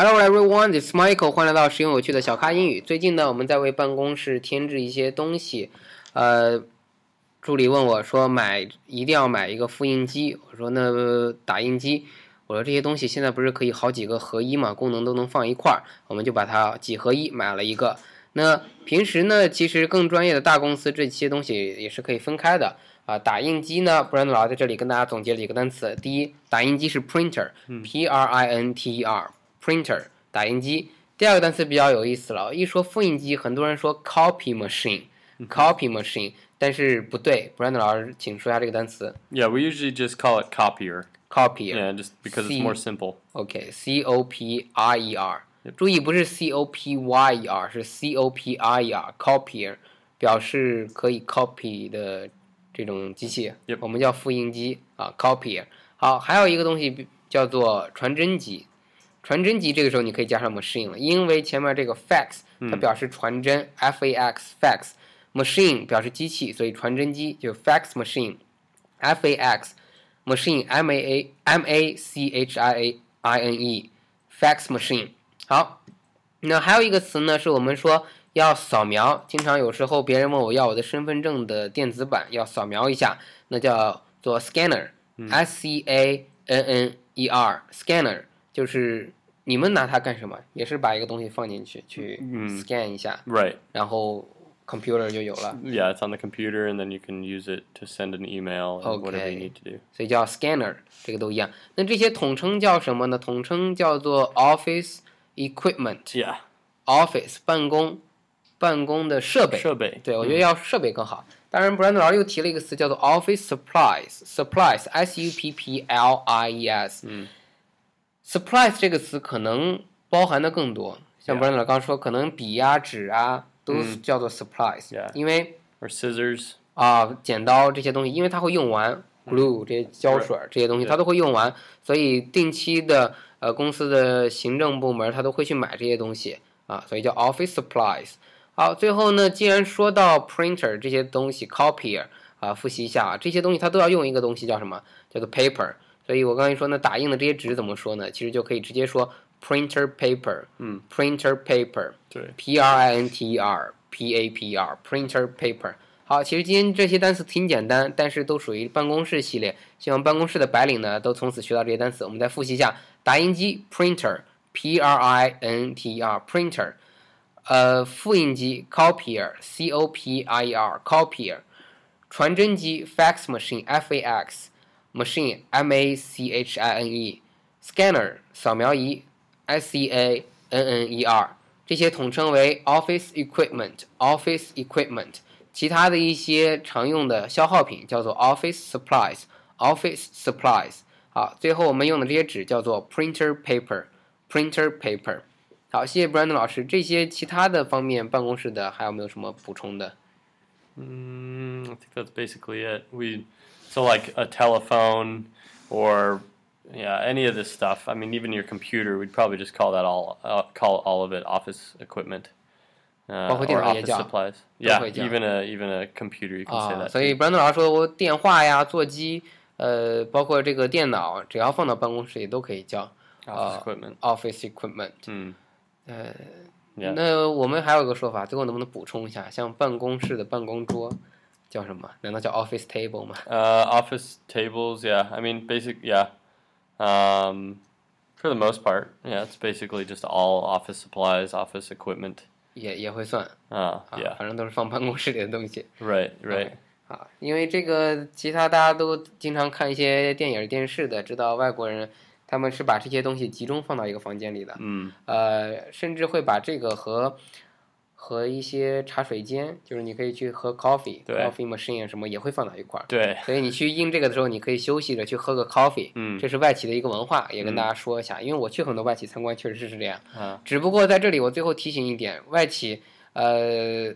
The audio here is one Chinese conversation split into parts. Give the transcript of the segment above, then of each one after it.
Hello everyone, this is Michael，欢迎来到实用有趣的小咖英语。最近呢，我们在为办公室添置一些东西。呃，助理问我说买一定要买一个复印机，我说那打印机，我说这些东西现在不是可以好几个合一嘛，功能都能放一块儿，我们就把它几合一买了一个。那平时呢，其实更专业的大公司这些东西也是可以分开的啊。打印机呢，不然老在这里跟大家总结了几个单词。第一，打印机是 printer，p r i n t e r。Printer 打印机，第二个单词比较有意思了。一说复印机，很多人说 copy machine，copy machine，但是不对。Brandon 老师，请说一下这个单词。Yeah, we usually just call it copier. copier. Yeah, just because it's more simple. OK，C O P I E R。注意，不是 C O P Y E R，是 C O P I E R。copier 表示可以 copy 的这种机器，我们叫复印机啊，copier。好，还有一个东西叫做传真机。传真机这个时候你可以加上 machine 了，因为前面这个 fax 它表示传真，f a x fax，machine 表示机器，所以传真机就 fax machine，f a x machine m a a m a c h i a i n e fax machine。好，那还有一个词呢，是我们说要扫描，经常有时候别人问我要我的身份证的电子版，要扫描一下，那叫做 scanner，s c a n n e r scanner 就是。你们拿它干什么？也是把一个东西放进去，去 scan 一下，right，然后 computer 就有了。Yeah, it's on the computer, and then you can use it to send an email or whatever you need to do. 所以叫 scanner，这个都一样。那这些统称叫什么呢？统称叫做 office equipment。Yeah，office 办公办公的设备。设备。对，我觉得要设备更好。当然，Brandon 老师又提了一个词，叫做 office supplies，supplies，s u p p l i e s。嗯。Supplies 这个词可能包含的更多，像 Brandon 刚说，可能笔呀、纸啊都叫做 surprise，、嗯因为 or scissors 啊、剪刀这些东西，因为它会用完，glue 这些胶水这些东西它都会用完，所以定期的呃公司的行政部门它都会去买这些东西啊，所以叫 office supplies。好，最后呢，既然说到 printer 这些东西，copier 啊，复习一下啊，这些东西它都要用一个东西叫什么？叫做 paper。所以我刚才说，那打印的这些纸怎么说呢？其实就可以直接说 printer paper，嗯，printer paper，对，p r i n t e r p a p r，printer paper。好，其实今天这些单词挺简单，但是都属于办公室系列。希望办公室的白领呢，都从此学到这些单词。我们再复习一下：打印机 printer，p r i n t e r，printer。呃，复印机 copier，c o p i e r，copier。传真机 fax machine，f a x。machine m a c h i n e scanner 扫描仪 s c a n n e r 这些统称为 office equipment office equipment 其他的一些常用的消耗品叫做 office supplies office supplies 好，最后我们用的这些纸叫做 printer paper printer paper 好，谢谢 Brandon 老师。这些其他的方面办公室的还有没有什么补充的？嗯，I think that's basically it. We so like a telephone or yeah, any of this stuff. I mean, even your computer, we'd probably just call that all uh, call all of it office equipment. Uh, or office supplies. Yeah, even a even a computer you can say that. 所以 Brandon 老师说，我电话呀、座机，呃，包括这个电脑，只要放到办公室里都可以叫 office equipment. Office equipment. 嗯，呃，那我们还有个说法，最后能不能补充一下？像办公室的办公桌。 叫什么？难道叫 office table 吗？Uh, office tables, yeah. I mean, basic, yeah. Um, for the most part, yeah, it's basically just all office supplies, office equipment. 也也会算啊，yeah，反正都是放办公室里的东西。Right, right. 啊，因为这个其他大家都经常看一些电影、电视的，知道外国人他们是把这些东西集中放到一个房间里的。嗯。呃，甚至会把这个和 和一些茶水间，就是你可以去喝 coffee，coffee machine 什么也会放到一块儿。对，所以你去印这个的时候，你可以休息着去喝个 coffee。嗯，这是外企的一个文化，也跟大家说一下。因为我去很多外企参观，确实是这样。啊，只不过在这里我最后提醒一点，外企，呃，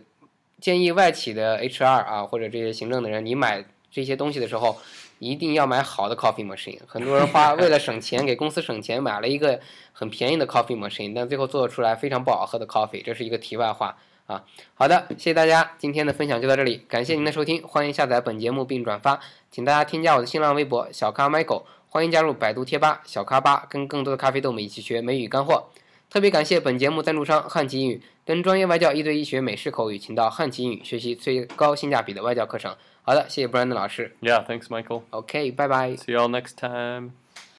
建议外企的 HR 啊或者这些行政的人，你买这些东西的时候。一定要买好的 coffee machine。很多人花 为了省钱，给公司省钱，买了一个很便宜的 coffee machine，但最后做出来非常不好喝的 coffee。这是一个题外话啊。好的，谢谢大家，今天的分享就到这里，感谢您的收听，欢迎下载本节目并转发，请大家添加我的新浪微博小咖 Michael，欢迎加入百度贴吧小咖吧，跟更多的咖啡豆们一起学美语干货。特别感谢本节目赞助商汉奇英语，跟专业外教一对一学美式口语，请到汉奇英语学习最高性价比的外教课程。好的，谢谢 Brandon 老师。Yeah, thanks, Michael. OK，拜拜。See you all next time.